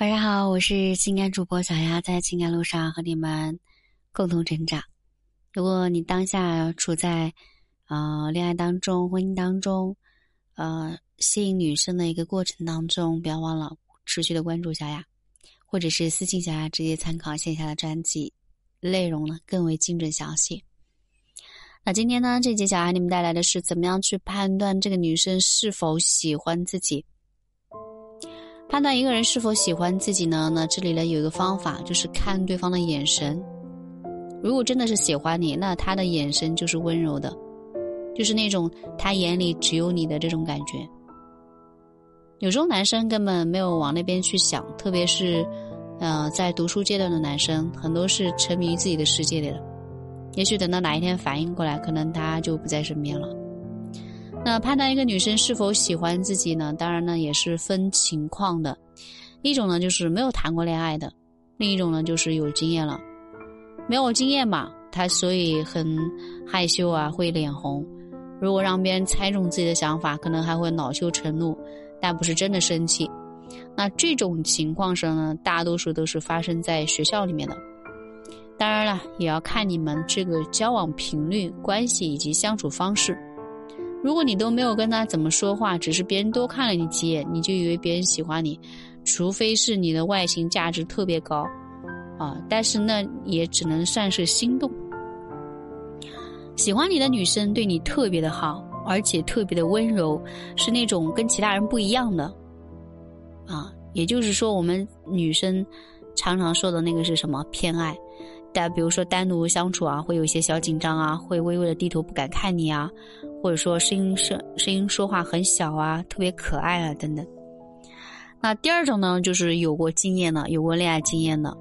晚上好，我是情感主播小丫，在情感路上和你们共同成长。如果你当下处在呃恋爱当中、婚姻当中，呃吸引女生的一个过程当中，不要忘了持续的关注小丫，或者是私信小丫，直接参考线下的专辑内容呢，更为精准详细。那今天呢，这节小丫你们带来的是怎么样去判断这个女生是否喜欢自己？判断一个人是否喜欢自己呢？那这里呢有一个方法，就是看对方的眼神。如果真的是喜欢你，那他的眼神就是温柔的，就是那种他眼里只有你的这种感觉。有时候男生根本没有往那边去想，特别是，呃，在读书阶段的男生，很多是沉迷于自己的世界里的。也许等到哪一天反应过来，可能他就不在身边了。那判断一个女生是否喜欢自己呢？当然呢也是分情况的，一种呢就是没有谈过恋爱的，另一种呢就是有经验了。没有经验嘛，她所以很害羞啊，会脸红。如果让别人猜中自己的想法，可能还会恼羞成怒，但不是真的生气。那这种情况上呢，大多数都是发生在学校里面的。当然了，也要看你们这个交往频率、关系以及相处方式。如果你都没有跟他怎么说话，只是别人多看了你几眼，你就以为别人喜欢你，除非是你的外形价值特别高，啊，但是那也只能算是心动。喜欢你的女生对你特别的好，而且特别的温柔，是那种跟其他人不一样的，啊，也就是说我们女生常常说的那个是什么偏爱。但比如说单独相处啊，会有一些小紧张啊，会微微的低头不敢看你啊，或者说声音声声音说话很小啊，特别可爱啊等等。那第二种呢，就是有过经验的，有过恋爱经验的，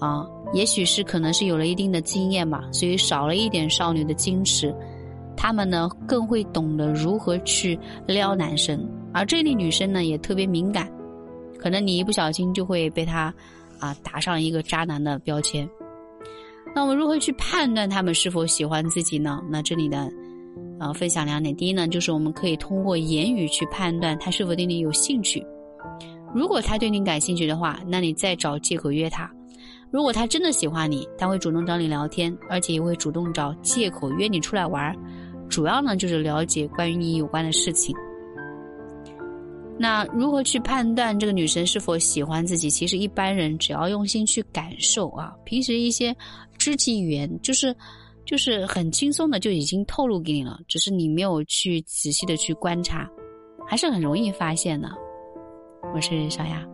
啊，也许是可能是有了一定的经验吧，所以少了一点少女的矜持，他们呢更会懂得如何去撩男生，而这类女生呢也特别敏感，可能你一不小心就会被他啊打上一个渣男的标签。那我们如何去判断他们是否喜欢自己呢？那这里呢，呃，分享两点。第一呢，就是我们可以通过言语去判断他是否对你有兴趣。如果他对你感兴趣的话，那你再找借口约他；如果他真的喜欢你，他会主动找你聊天，而且也会主动找借口约你出来玩儿。主要呢，就是了解关于你有关的事情。那如何去判断这个女生是否喜欢自己？其实一般人只要用心去感受啊，平时一些肢体语言，就是就是很轻松的就已经透露给你了，只是你没有去仔细的去观察，还是很容易发现的。我是小雅。